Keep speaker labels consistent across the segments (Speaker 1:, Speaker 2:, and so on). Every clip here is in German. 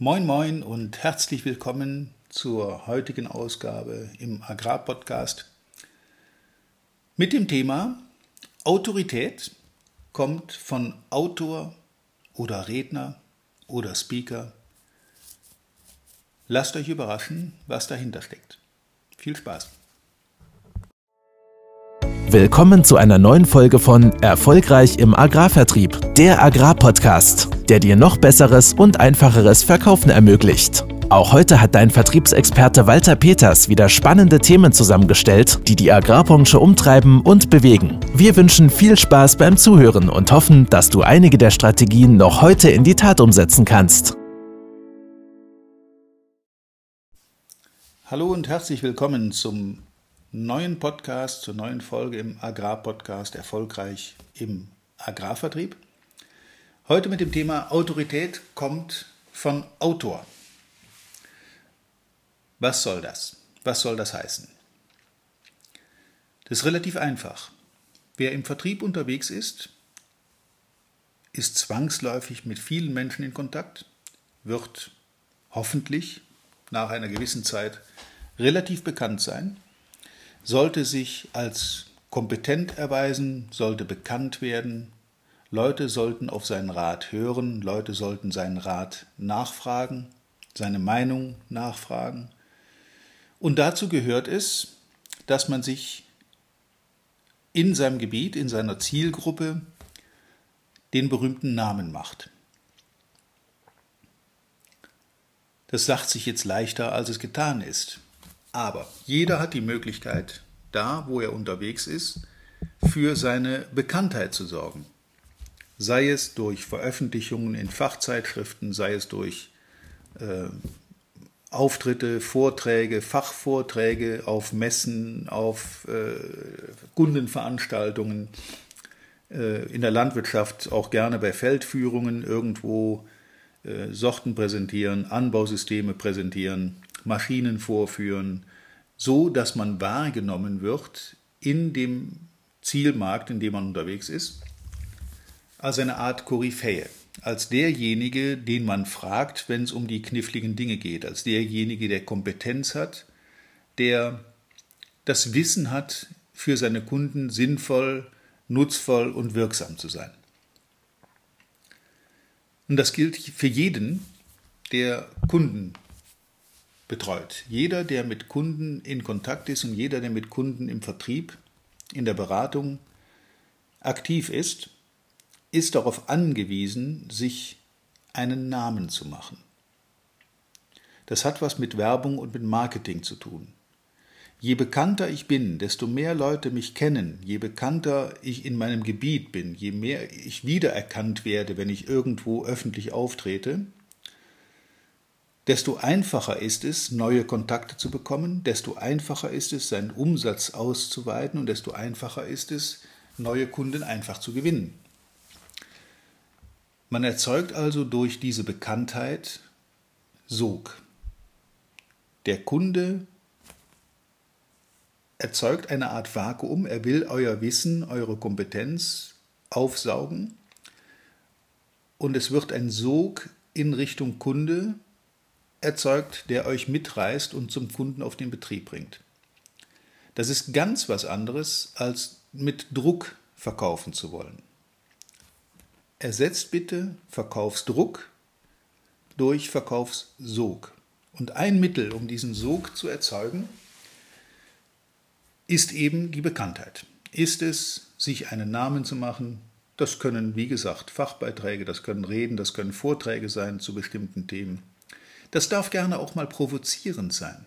Speaker 1: Moin moin und herzlich willkommen zur heutigen Ausgabe im Agrarpodcast mit dem Thema Autorität kommt von Autor oder Redner oder Speaker. Lasst euch überraschen, was dahinter steckt. Viel Spaß.
Speaker 2: Willkommen zu einer neuen Folge von Erfolgreich im Agrarvertrieb, der Agrarpodcast, der dir noch besseres und einfacheres Verkaufen ermöglicht. Auch heute hat dein Vertriebsexperte Walter Peters wieder spannende Themen zusammengestellt, die die Agrarbranche umtreiben und bewegen. Wir wünschen viel Spaß beim Zuhören und hoffen, dass du einige der Strategien noch heute in die Tat umsetzen kannst.
Speaker 1: Hallo und herzlich willkommen zum neuen Podcast, zur neuen Folge im Agrarpodcast Erfolgreich im Agrarvertrieb. Heute mit dem Thema Autorität kommt von Autor. Was soll das? Was soll das heißen? Das ist relativ einfach. Wer im Vertrieb unterwegs ist, ist zwangsläufig mit vielen Menschen in Kontakt, wird hoffentlich nach einer gewissen Zeit relativ bekannt sein sollte sich als kompetent erweisen, sollte bekannt werden, Leute sollten auf seinen Rat hören, Leute sollten seinen Rat nachfragen, seine Meinung nachfragen. Und dazu gehört es, dass man sich in seinem Gebiet, in seiner Zielgruppe den berühmten Namen macht. Das sagt sich jetzt leichter, als es getan ist. Aber jeder hat die Möglichkeit, da wo er unterwegs ist, für seine Bekanntheit zu sorgen. Sei es durch Veröffentlichungen in Fachzeitschriften, sei es durch äh, Auftritte, Vorträge, Fachvorträge auf Messen, auf äh, Kundenveranstaltungen, äh, in der Landwirtschaft auch gerne bei Feldführungen irgendwo äh, Sorten präsentieren, Anbausysteme präsentieren, Maschinen vorführen, so dass man wahrgenommen wird in dem Zielmarkt, in dem man unterwegs ist, als eine Art Koryphäe, als derjenige, den man fragt, wenn es um die kniffligen Dinge geht, als derjenige, der Kompetenz hat, der das Wissen hat, für seine Kunden sinnvoll, nutzvoll und wirksam zu sein. Und das gilt für jeden, der Kunden betreut. Jeder, der mit Kunden in Kontakt ist und jeder, der mit Kunden im Vertrieb, in der Beratung aktiv ist, ist darauf angewiesen, sich einen Namen zu machen. Das hat was mit Werbung und mit Marketing zu tun. Je bekannter ich bin, desto mehr Leute mich kennen, je bekannter ich in meinem Gebiet bin, je mehr ich wiedererkannt werde, wenn ich irgendwo öffentlich auftrete, desto einfacher ist es, neue Kontakte zu bekommen, desto einfacher ist es, seinen Umsatz auszuweiten und desto einfacher ist es, neue Kunden einfach zu gewinnen. Man erzeugt also durch diese Bekanntheit Sog. Der Kunde erzeugt eine Art Vakuum, er will euer Wissen, eure Kompetenz aufsaugen und es wird ein Sog in Richtung Kunde, erzeugt, der euch mitreißt und zum Kunden auf den Betrieb bringt. Das ist ganz was anderes, als mit Druck verkaufen zu wollen. Ersetzt bitte Verkaufsdruck durch Verkaufssog. Und ein Mittel, um diesen Sog zu erzeugen, ist eben die Bekanntheit. Ist es, sich einen Namen zu machen? Das können, wie gesagt, Fachbeiträge, das können Reden, das können Vorträge sein zu bestimmten Themen. Das darf gerne auch mal provozierend sein.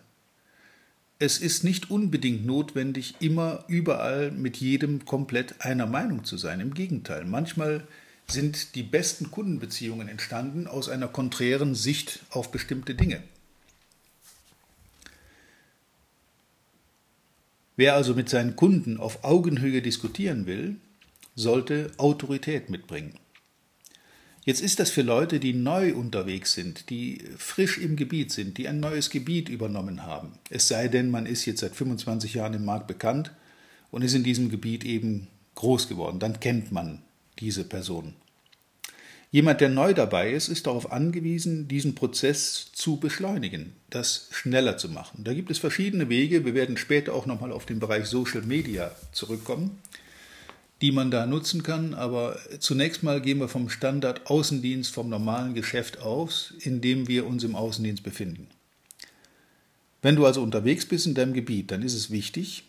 Speaker 1: Es ist nicht unbedingt notwendig, immer überall mit jedem komplett einer Meinung zu sein. Im Gegenteil, manchmal sind die besten Kundenbeziehungen entstanden aus einer konträren Sicht auf bestimmte Dinge. Wer also mit seinen Kunden auf Augenhöhe diskutieren will, sollte Autorität mitbringen. Jetzt ist das für Leute, die neu unterwegs sind, die frisch im Gebiet sind, die ein neues Gebiet übernommen haben. Es sei denn, man ist jetzt seit 25 Jahren im Markt bekannt und ist in diesem Gebiet eben groß geworden. Dann kennt man diese Person. Jemand, der neu dabei ist, ist darauf angewiesen, diesen Prozess zu beschleunigen, das schneller zu machen. Da gibt es verschiedene Wege. Wir werden später auch nochmal auf den Bereich Social Media zurückkommen, die man da nutzen kann. Aber zunächst mal gehen wir vom Standard Außendienst, vom normalen Geschäft aus, in dem wir uns im Außendienst befinden. Wenn du also unterwegs bist in deinem Gebiet, dann ist es wichtig,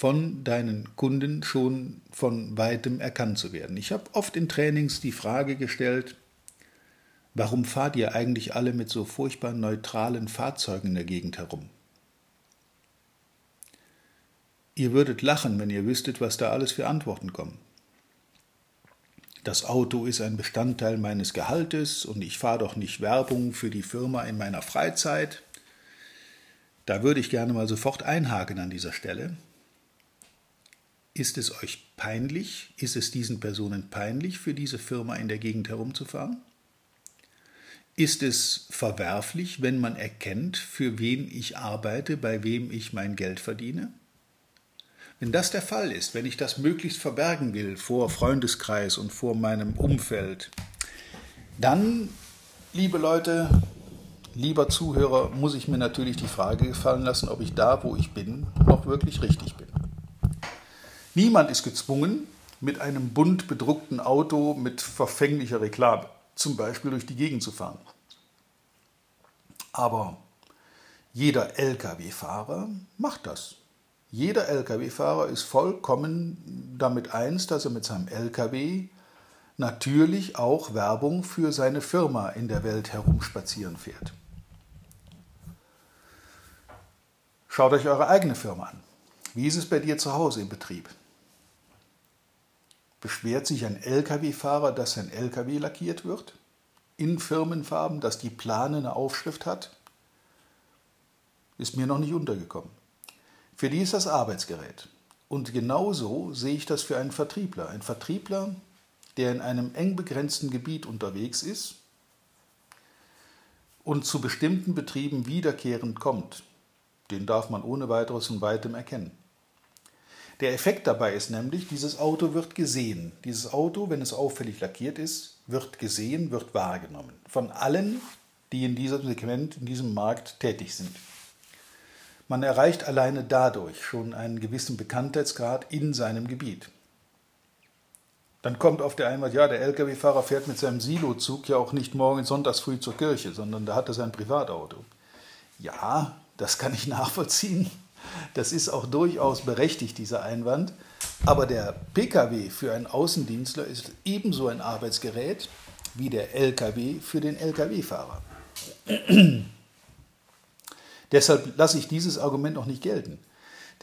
Speaker 1: von deinen Kunden schon von weitem erkannt zu werden. Ich habe oft in Trainings die Frage gestellt, warum fahrt ihr eigentlich alle mit so furchtbar neutralen Fahrzeugen in der Gegend herum? Ihr würdet lachen, wenn ihr wüsstet, was da alles für Antworten kommen. Das Auto ist ein Bestandteil meines Gehaltes und ich fahre doch nicht Werbung für die Firma in meiner Freizeit. Da würde ich gerne mal sofort einhaken an dieser Stelle. Ist es euch peinlich? Ist es diesen Personen peinlich, für diese Firma in der Gegend herumzufahren? Ist es verwerflich, wenn man erkennt, für wen ich arbeite, bei wem ich mein Geld verdiene? Wenn das der Fall ist, wenn ich das möglichst verbergen will vor Freundeskreis und vor meinem Umfeld, dann, liebe Leute, lieber Zuhörer, muss ich mir natürlich die Frage gefallen lassen, ob ich da, wo ich bin, noch wirklich richtig bin. Niemand ist gezwungen, mit einem bunt bedruckten Auto mit verfänglicher Reklame zum Beispiel durch die Gegend zu fahren. Aber jeder Lkw-Fahrer macht das. Jeder Lkw-Fahrer ist vollkommen damit eins, dass er mit seinem Lkw natürlich auch Werbung für seine Firma in der Welt herumspazieren fährt. Schaut euch eure eigene Firma an. Wie ist es bei dir zu Hause im Betrieb? Beschwert sich ein Lkw-Fahrer, dass sein Lkw lackiert wird, in Firmenfarben, dass die Plane eine Aufschrift hat, ist mir noch nicht untergekommen. Für die ist das Arbeitsgerät. Und genauso sehe ich das für einen Vertriebler. Ein Vertriebler, der in einem eng begrenzten Gebiet unterwegs ist und zu bestimmten Betrieben wiederkehrend kommt, den darf man ohne weiteres von weitem erkennen. Der Effekt dabei ist nämlich, dieses Auto wird gesehen. Dieses Auto, wenn es auffällig lackiert ist, wird gesehen, wird wahrgenommen. Von allen, die in diesem Segment, in diesem Markt tätig sind. Man erreicht alleine dadurch schon einen gewissen Bekanntheitsgrad in seinem Gebiet. Dann kommt auf der Einwand, ja, der Lkw-Fahrer fährt mit seinem Silozug ja auch nicht morgen sonntags früh zur Kirche, sondern da hat er sein Privatauto. Ja, das kann ich nachvollziehen. Das ist auch durchaus berechtigt, dieser Einwand. Aber der Pkw für einen Außendienstler ist ebenso ein Arbeitsgerät wie der Lkw für den Lkw-Fahrer. Deshalb lasse ich dieses Argument noch nicht gelten.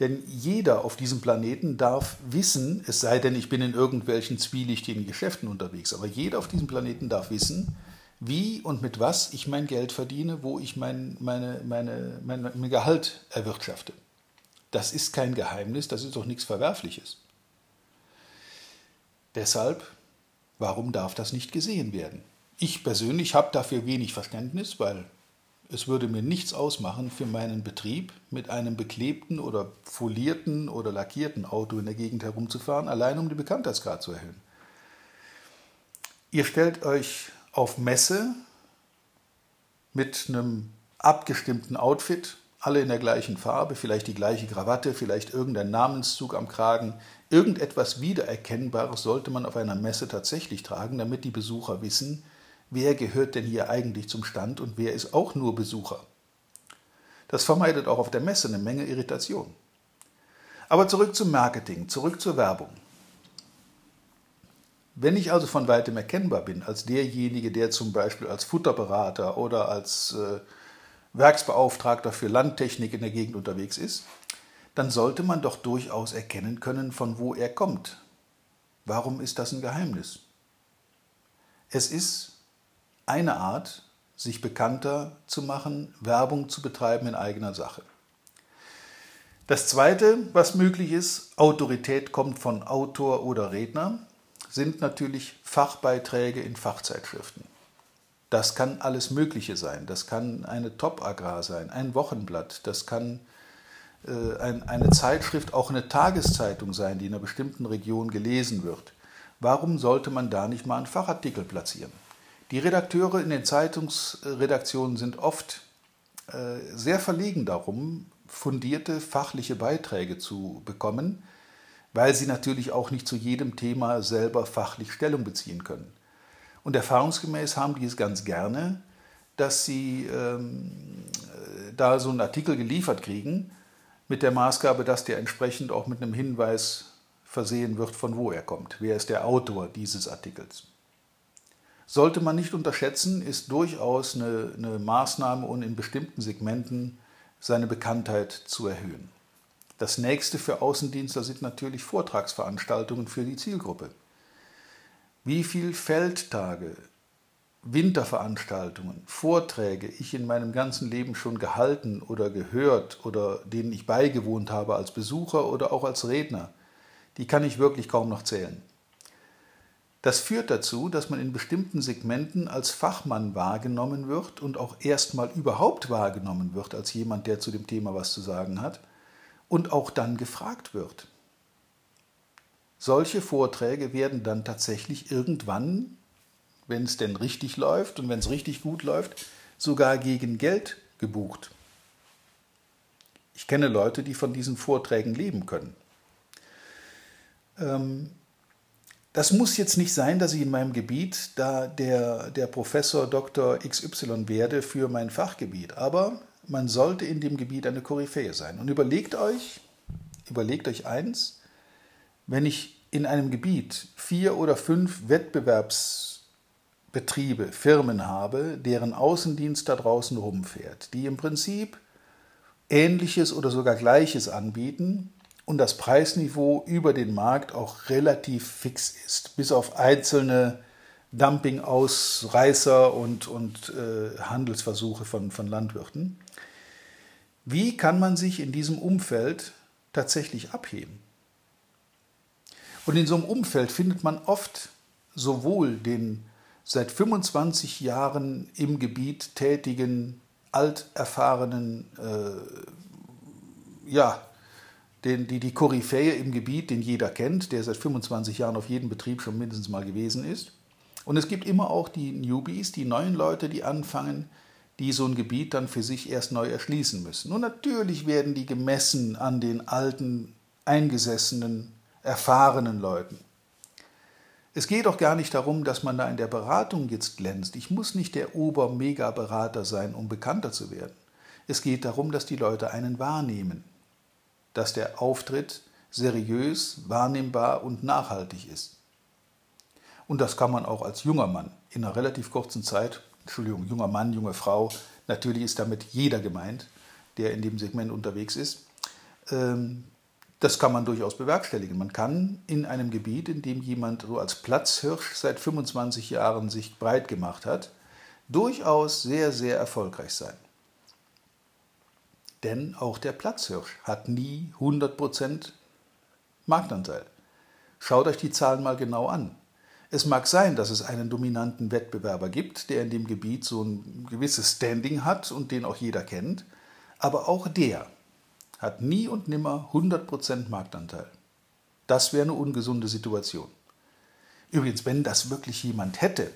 Speaker 1: Denn jeder auf diesem Planeten darf wissen, es sei denn, ich bin in irgendwelchen zwielichtigen Geschäften unterwegs, aber jeder auf diesem Planeten darf wissen, wie und mit was ich mein Geld verdiene, wo ich mein, meine, meine, mein, mein Gehalt erwirtschafte. Das ist kein Geheimnis, das ist doch nichts Verwerfliches. Deshalb, warum darf das nicht gesehen werden? Ich persönlich habe dafür wenig Verständnis, weil es würde mir nichts ausmachen, für meinen Betrieb mit einem beklebten oder folierten oder lackierten Auto in der Gegend herumzufahren, allein um den Bekanntheitsgrad zu erhöhen. Ihr stellt euch auf Messe mit einem abgestimmten Outfit alle in der gleichen Farbe, vielleicht die gleiche Krawatte, vielleicht irgendein Namenszug am Kragen. Irgendetwas Wiedererkennbares sollte man auf einer Messe tatsächlich tragen, damit die Besucher wissen, wer gehört denn hier eigentlich zum Stand und wer ist auch nur Besucher. Das vermeidet auch auf der Messe eine Menge Irritation. Aber zurück zum Marketing, zurück zur Werbung. Wenn ich also von weitem erkennbar bin als derjenige, der zum Beispiel als Futterberater oder als äh, Werksbeauftragter für Landtechnik in der Gegend unterwegs ist, dann sollte man doch durchaus erkennen können, von wo er kommt. Warum ist das ein Geheimnis? Es ist eine Art, sich bekannter zu machen, Werbung zu betreiben in eigener Sache. Das Zweite, was möglich ist, Autorität kommt von Autor oder Redner, sind natürlich Fachbeiträge in Fachzeitschriften. Das kann alles Mögliche sein. Das kann eine Top-Agrar sein, ein Wochenblatt, das kann äh, ein, eine Zeitschrift, auch eine Tageszeitung sein, die in einer bestimmten Region gelesen wird. Warum sollte man da nicht mal einen Fachartikel platzieren? Die Redakteure in den Zeitungsredaktionen sind oft äh, sehr verlegen darum, fundierte fachliche Beiträge zu bekommen, weil sie natürlich auch nicht zu jedem Thema selber fachlich Stellung beziehen können. Und erfahrungsgemäß haben die es ganz gerne, dass sie ähm, da so einen Artikel geliefert kriegen, mit der Maßgabe, dass der entsprechend auch mit einem Hinweis versehen wird, von wo er kommt. Wer ist der Autor dieses Artikels? Sollte man nicht unterschätzen, ist durchaus eine, eine Maßnahme, um in bestimmten Segmenten seine Bekanntheit zu erhöhen. Das nächste für Außendienstler sind natürlich Vortragsveranstaltungen für die Zielgruppe. Wie viele Feldtage, Winterveranstaltungen, Vorträge ich in meinem ganzen Leben schon gehalten oder gehört oder denen ich beigewohnt habe als Besucher oder auch als Redner, die kann ich wirklich kaum noch zählen. Das führt dazu, dass man in bestimmten Segmenten als Fachmann wahrgenommen wird und auch erstmal überhaupt wahrgenommen wird als jemand, der zu dem Thema was zu sagen hat und auch dann gefragt wird. Solche Vorträge werden dann tatsächlich irgendwann, wenn es denn richtig läuft und wenn es richtig gut läuft, sogar gegen Geld gebucht. Ich kenne Leute, die von diesen Vorträgen leben können. Ähm, das muss jetzt nicht sein, dass ich in meinem Gebiet da der, der Professor Dr. XY werde für mein Fachgebiet, aber man sollte in dem Gebiet eine Koryphäe sein. Und überlegt euch, überlegt euch eins, wenn ich in einem Gebiet vier oder fünf Wettbewerbsbetriebe, Firmen habe, deren Außendienst da draußen rumfährt, die im Prinzip Ähnliches oder sogar Gleiches anbieten und das Preisniveau über den Markt auch relativ fix ist, bis auf einzelne Dumping-Ausreißer und, und äh, Handelsversuche von, von Landwirten. Wie kann man sich in diesem Umfeld tatsächlich abheben? Und in so einem Umfeld findet man oft sowohl den seit 25 Jahren im Gebiet tätigen, alterfahrenen, äh, ja, den, die, die Koryphäe im Gebiet, den jeder kennt, der seit 25 Jahren auf jedem Betrieb schon mindestens mal gewesen ist. Und es gibt immer auch die Newbies, die neuen Leute, die anfangen, die so ein Gebiet dann für sich erst neu erschließen müssen. Und natürlich werden die gemessen an den alten, eingesessenen erfahrenen Leuten. Es geht auch gar nicht darum, dass man da in der Beratung jetzt glänzt. Ich muss nicht der Ober-Mega-Berater sein, um bekannter zu werden. Es geht darum, dass die Leute einen wahrnehmen, dass der Auftritt seriös, wahrnehmbar und nachhaltig ist. Und das kann man auch als junger Mann in einer relativ kurzen Zeit, Entschuldigung, junger Mann, junge Frau, natürlich ist damit jeder gemeint, der in dem Segment unterwegs ist, ähm, das kann man durchaus bewerkstelligen. Man kann in einem Gebiet, in dem jemand so als Platzhirsch seit 25 Jahren sich breit gemacht hat, durchaus sehr, sehr erfolgreich sein. Denn auch der Platzhirsch hat nie 100% Marktanteil. Schaut euch die Zahlen mal genau an. Es mag sein, dass es einen dominanten Wettbewerber gibt, der in dem Gebiet so ein gewisses Standing hat und den auch jeder kennt, aber auch der hat nie und nimmer 100% Marktanteil. Das wäre eine ungesunde Situation. Übrigens, wenn das wirklich jemand hätte,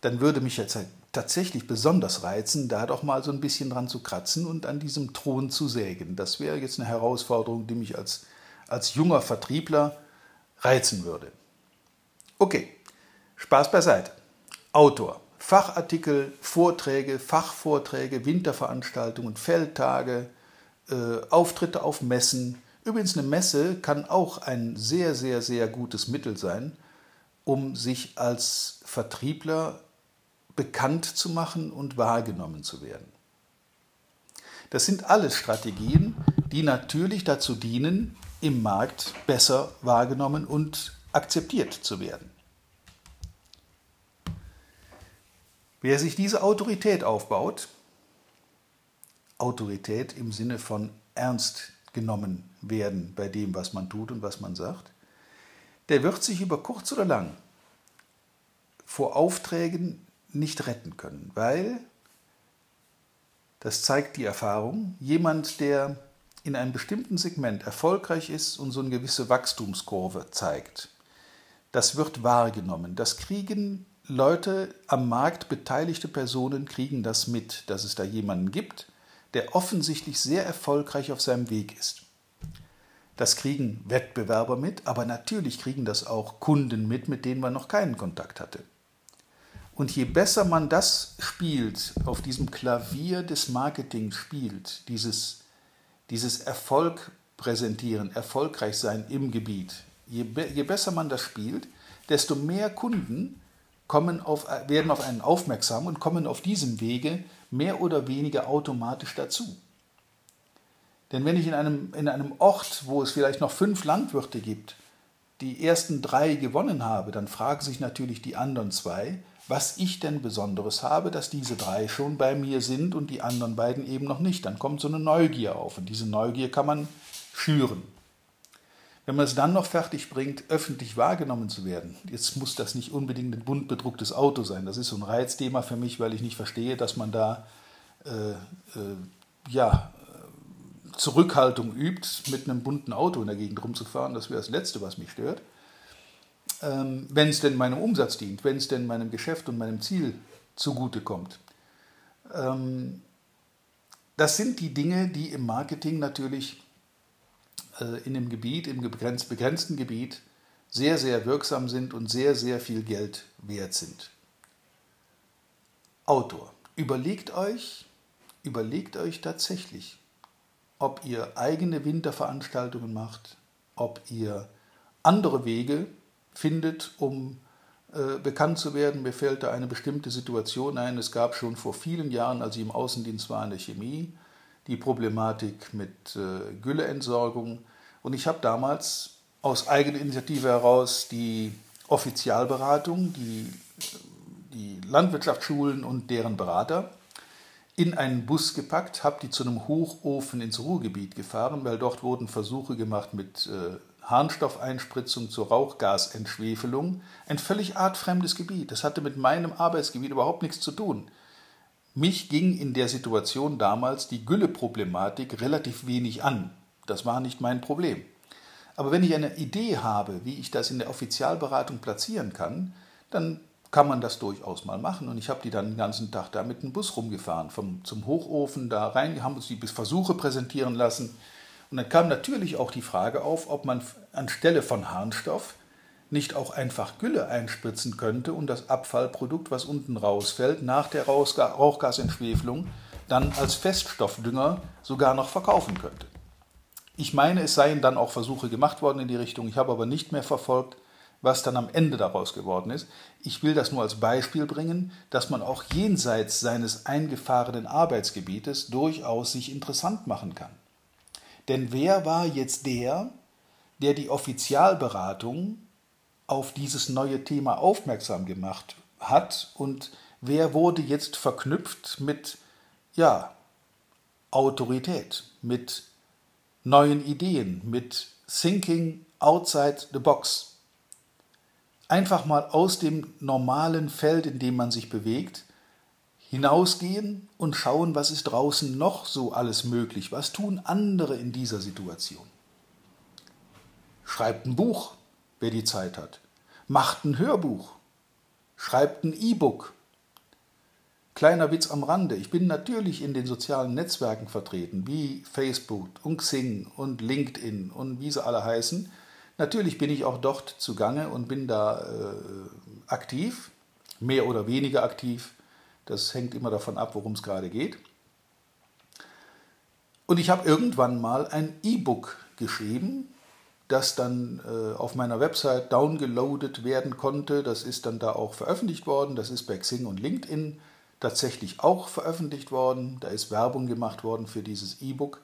Speaker 1: dann würde mich jetzt tatsächlich besonders reizen, da doch mal so ein bisschen dran zu kratzen und an diesem Thron zu sägen. Das wäre jetzt eine Herausforderung, die mich als, als junger Vertriebler reizen würde. Okay, Spaß beiseite. Autor, Fachartikel, Vorträge, Fachvorträge, Winterveranstaltungen, Feldtage, äh, Auftritte auf Messen. Übrigens, eine Messe kann auch ein sehr, sehr, sehr gutes Mittel sein, um sich als Vertriebler bekannt zu machen und wahrgenommen zu werden. Das sind alles Strategien, die natürlich dazu dienen, im Markt besser wahrgenommen und akzeptiert zu werden. Wer sich diese Autorität aufbaut, Autorität im Sinne von ernst genommen werden bei dem, was man tut und was man sagt, der wird sich über kurz oder lang vor Aufträgen nicht retten können, weil, das zeigt die Erfahrung, jemand, der in einem bestimmten Segment erfolgreich ist und so eine gewisse Wachstumskurve zeigt, Das wird wahrgenommen. Das kriegen Leute am Markt, beteiligte Personen kriegen das mit, dass es da jemanden gibt, der offensichtlich sehr erfolgreich auf seinem Weg ist. Das kriegen Wettbewerber mit, aber natürlich kriegen das auch Kunden mit, mit denen man noch keinen Kontakt hatte. Und je besser man das spielt, auf diesem Klavier des Marketings spielt, dieses, dieses Erfolg präsentieren, erfolgreich sein im Gebiet, je, je besser man das spielt, desto mehr Kunden kommen auf, werden auf einen aufmerksam und kommen auf diesem Wege mehr oder weniger automatisch dazu. Denn wenn ich in einem, in einem Ort, wo es vielleicht noch fünf Landwirte gibt, die ersten drei gewonnen habe, dann fragen sich natürlich die anderen zwei, was ich denn Besonderes habe, dass diese drei schon bei mir sind und die anderen beiden eben noch nicht. Dann kommt so eine Neugier auf und diese Neugier kann man schüren. Wenn man es dann noch fertig bringt, öffentlich wahrgenommen zu werden, jetzt muss das nicht unbedingt ein bunt bedrucktes Auto sein. Das ist so ein Reizthema für mich, weil ich nicht verstehe, dass man da äh, äh, ja, Zurückhaltung übt, mit einem bunten Auto in der Gegend rumzufahren. Das wäre das Letzte, was mich stört ähm, wenn es denn meinem Umsatz dient, wenn es denn meinem Geschäft und meinem Ziel zugutekommt. Ähm, das sind die Dinge, die im Marketing natürlich in dem Gebiet, im begrenzt, begrenzten Gebiet, sehr, sehr wirksam sind und sehr, sehr viel Geld wert sind. Autor, überlegt euch, überlegt euch tatsächlich, ob ihr eigene Winterveranstaltungen macht, ob ihr andere Wege findet, um äh, bekannt zu werden. Mir fällt da eine bestimmte Situation ein. Es gab schon vor vielen Jahren, als ich im Außendienst war in der Chemie, die Problematik mit äh, Gülleentsorgung. Und ich habe damals aus eigener Initiative heraus die Offizialberatung, die, die Landwirtschaftsschulen und deren Berater in einen Bus gepackt, habe die zu einem Hochofen ins Ruhrgebiet gefahren, weil dort wurden Versuche gemacht mit äh, Harnstoffeinspritzung zur Rauchgasentschwefelung, ein völlig artfremdes Gebiet. Das hatte mit meinem Arbeitsgebiet überhaupt nichts zu tun. Mich ging in der Situation damals die Gülleproblematik relativ wenig an. Das war nicht mein Problem. Aber wenn ich eine Idee habe, wie ich das in der Offizialberatung platzieren kann, dann kann man das durchaus mal machen. Und ich habe die dann den ganzen Tag da mit dem Bus rumgefahren, vom, zum Hochofen da rein, haben uns die Versuche präsentieren lassen und dann kam natürlich auch die Frage auf, ob man anstelle von Harnstoff nicht auch einfach Gülle einspritzen könnte und das Abfallprodukt, was unten rausfällt, nach der Rauchgasentschwefelung dann als Feststoffdünger sogar noch verkaufen könnte. Ich meine, es seien dann auch Versuche gemacht worden in die Richtung. Ich habe aber nicht mehr verfolgt, was dann am Ende daraus geworden ist. Ich will das nur als Beispiel bringen, dass man auch jenseits seines eingefahrenen Arbeitsgebietes durchaus sich interessant machen kann. Denn wer war jetzt der, der die Offizialberatung auf dieses neue Thema aufmerksam gemacht hat und wer wurde jetzt verknüpft mit ja, Autorität, mit neuen Ideen, mit Thinking outside the box. Einfach mal aus dem normalen Feld, in dem man sich bewegt, hinausgehen und schauen, was ist draußen noch so alles möglich, was tun andere in dieser Situation. Schreibt ein Buch, wer die Zeit hat. Macht ein Hörbuch. Schreibt ein E-Book. Kleiner Witz am Rande. Ich bin natürlich in den sozialen Netzwerken vertreten, wie Facebook und Xing und LinkedIn und wie sie alle heißen. Natürlich bin ich auch dort zugange und bin da äh, aktiv, mehr oder weniger aktiv. Das hängt immer davon ab, worum es gerade geht. Und ich habe irgendwann mal ein E-Book geschrieben, das dann äh, auf meiner Website downgeloadet werden konnte. Das ist dann da auch veröffentlicht worden. Das ist bei Xing und LinkedIn tatsächlich auch veröffentlicht worden. Da ist Werbung gemacht worden für dieses E-Book.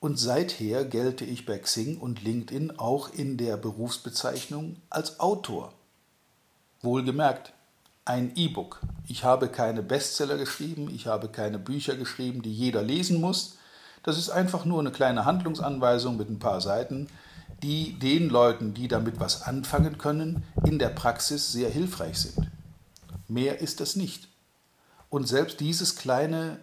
Speaker 1: Und seither gelte ich bei Xing und LinkedIn auch in der Berufsbezeichnung als Autor. Wohlgemerkt, ein E-Book. Ich habe keine Bestseller geschrieben, ich habe keine Bücher geschrieben, die jeder lesen muss. Das ist einfach nur eine kleine Handlungsanweisung mit ein paar Seiten, die den Leuten, die damit was anfangen können, in der Praxis sehr hilfreich sind. Mehr ist es nicht. Und selbst dieses kleine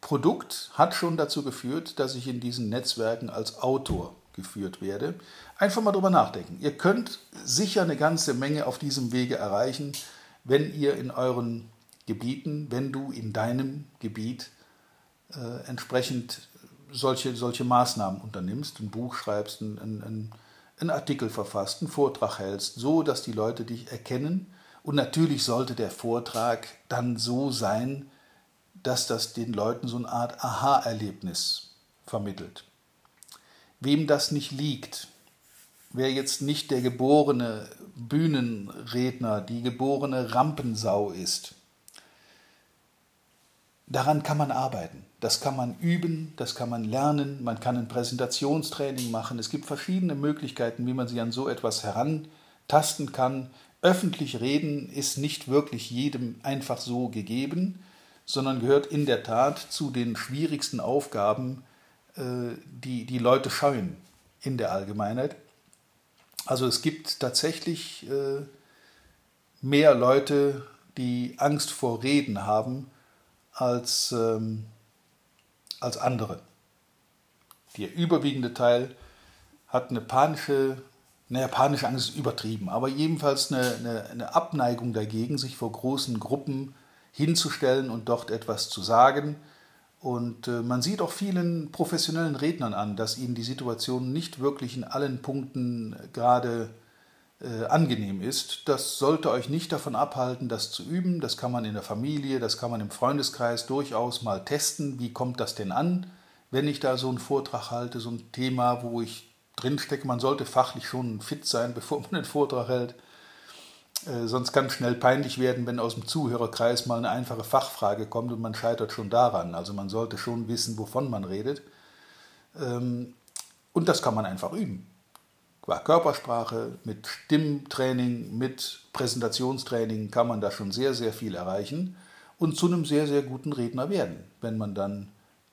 Speaker 1: Produkt hat schon dazu geführt, dass ich in diesen Netzwerken als Autor geführt werde. Einfach mal drüber nachdenken. Ihr könnt sicher eine ganze Menge auf diesem Wege erreichen, wenn ihr in euren Gebieten, wenn du in deinem Gebiet äh, entsprechend solche, solche Maßnahmen unternimmst, ein Buch schreibst, ein, ein, einen Artikel verfasst, einen Vortrag hältst, so dass die Leute dich erkennen. Und natürlich sollte der Vortrag dann so sein, dass das den Leuten so eine Art Aha-Erlebnis vermittelt. Wem das nicht liegt, wer jetzt nicht der geborene Bühnenredner, die geborene Rampensau ist, daran kann man arbeiten. Das kann man üben, das kann man lernen, man kann ein Präsentationstraining machen. Es gibt verschiedene Möglichkeiten, wie man sich an so etwas herantasten kann. Öffentlich reden ist nicht wirklich jedem einfach so gegeben, sondern gehört in der Tat zu den schwierigsten Aufgaben, äh, die die Leute scheuen in der Allgemeinheit. Also es gibt tatsächlich äh, mehr Leute, die Angst vor Reden haben, als, ähm, als andere. Der überwiegende Teil hat eine panische, naja, panische Angst ist übertrieben, aber jedenfalls eine, eine, eine Abneigung dagegen, sich vor großen Gruppen hinzustellen und dort etwas zu sagen. Und äh, man sieht auch vielen professionellen Rednern an, dass ihnen die Situation nicht wirklich in allen Punkten gerade äh, angenehm ist. Das sollte euch nicht davon abhalten, das zu üben. Das kann man in der Familie, das kann man im Freundeskreis durchaus mal testen. Wie kommt das denn an, wenn ich da so einen Vortrag halte, so ein Thema, wo ich drinstecke? Man sollte fachlich schon fit sein, bevor man einen Vortrag hält. Äh, sonst kann es schnell peinlich werden, wenn aus dem Zuhörerkreis mal eine einfache Fachfrage kommt und man scheitert schon daran. Also man sollte schon wissen, wovon man redet. Ähm, und das kann man einfach üben. Qua Körpersprache, mit Stimmtraining, mit Präsentationstraining kann man da schon sehr, sehr viel erreichen und zu einem sehr, sehr guten Redner werden. Wenn man dann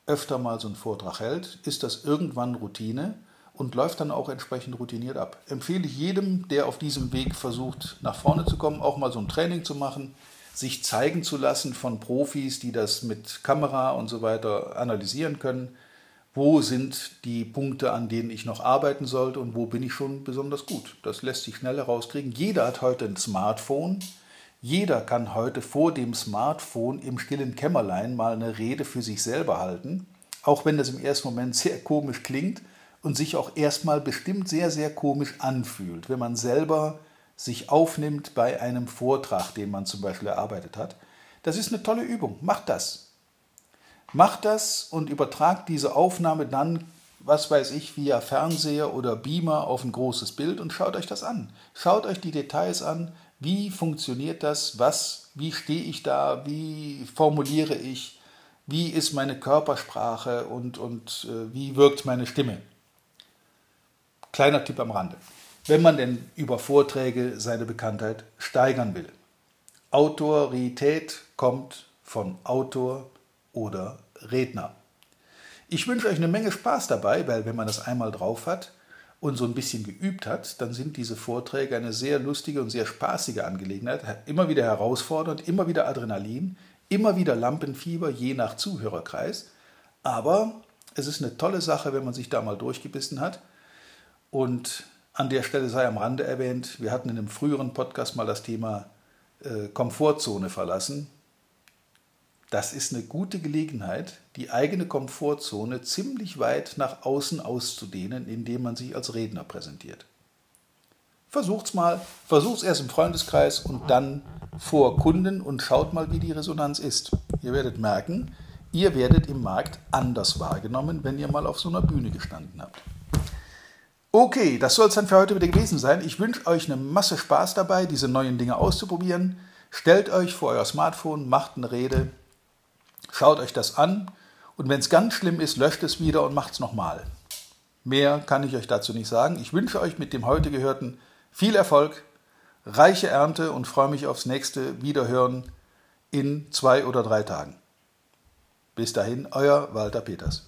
Speaker 1: öfter mal so einen Vortrag hält, ist das irgendwann Routine und läuft dann auch entsprechend routiniert ab. Empfehle ich jedem, der auf diesem Weg versucht, nach vorne zu kommen, auch mal so ein Training zu machen, sich zeigen zu lassen von Profis, die das mit Kamera und so weiter analysieren können. Wo sind die Punkte, an denen ich noch arbeiten sollte und wo bin ich schon besonders gut? Das lässt sich schnell herauskriegen. Jeder hat heute ein Smartphone. Jeder kann heute vor dem Smartphone im stillen Kämmerlein mal eine Rede für sich selber halten. Auch wenn das im ersten Moment sehr komisch klingt, und sich auch erstmal bestimmt sehr, sehr komisch anfühlt, wenn man selber sich aufnimmt bei einem Vortrag, den man zum Beispiel erarbeitet hat. Das ist eine tolle Übung. Macht das. Macht das und übertragt diese Aufnahme dann, was weiß ich, via Fernseher oder Beamer auf ein großes Bild und schaut euch das an. Schaut euch die Details an. Wie funktioniert das? Was, wie stehe ich da? Wie formuliere ich? Wie ist meine Körpersprache und, und äh, wie wirkt meine Stimme? Kleiner Tipp am Rande. Wenn man denn über Vorträge seine Bekanntheit steigern will. Autorität kommt von Autor oder Redner. Ich wünsche euch eine Menge Spaß dabei, weil wenn man das einmal drauf hat und so ein bisschen geübt hat, dann sind diese Vorträge eine sehr lustige und sehr spaßige Angelegenheit. Immer wieder herausfordernd, immer wieder Adrenalin, immer wieder Lampenfieber, je nach Zuhörerkreis. Aber es ist eine tolle Sache, wenn man sich da mal durchgebissen hat und an der Stelle sei am Rande erwähnt, wir hatten in einem früheren Podcast mal das Thema äh, Komfortzone verlassen. Das ist eine gute Gelegenheit, die eigene Komfortzone ziemlich weit nach außen auszudehnen, indem man sich als Redner präsentiert. Versucht's mal, versucht's erst im Freundeskreis und dann vor Kunden und schaut mal, wie die Resonanz ist. Ihr werdet merken, ihr werdet im Markt anders wahrgenommen, wenn ihr mal auf so einer Bühne gestanden habt. Okay, das soll es dann für heute wieder gewesen sein. Ich wünsche euch eine Masse Spaß dabei, diese neuen Dinge auszuprobieren. Stellt euch vor euer Smartphone, macht eine Rede, schaut euch das an und wenn es ganz schlimm ist, löscht es wieder und macht es nochmal. Mehr kann ich euch dazu nicht sagen. Ich wünsche euch mit dem heute Gehörten viel Erfolg, reiche Ernte und freue mich aufs nächste Wiederhören in zwei oder drei Tagen. Bis dahin, euer Walter Peters.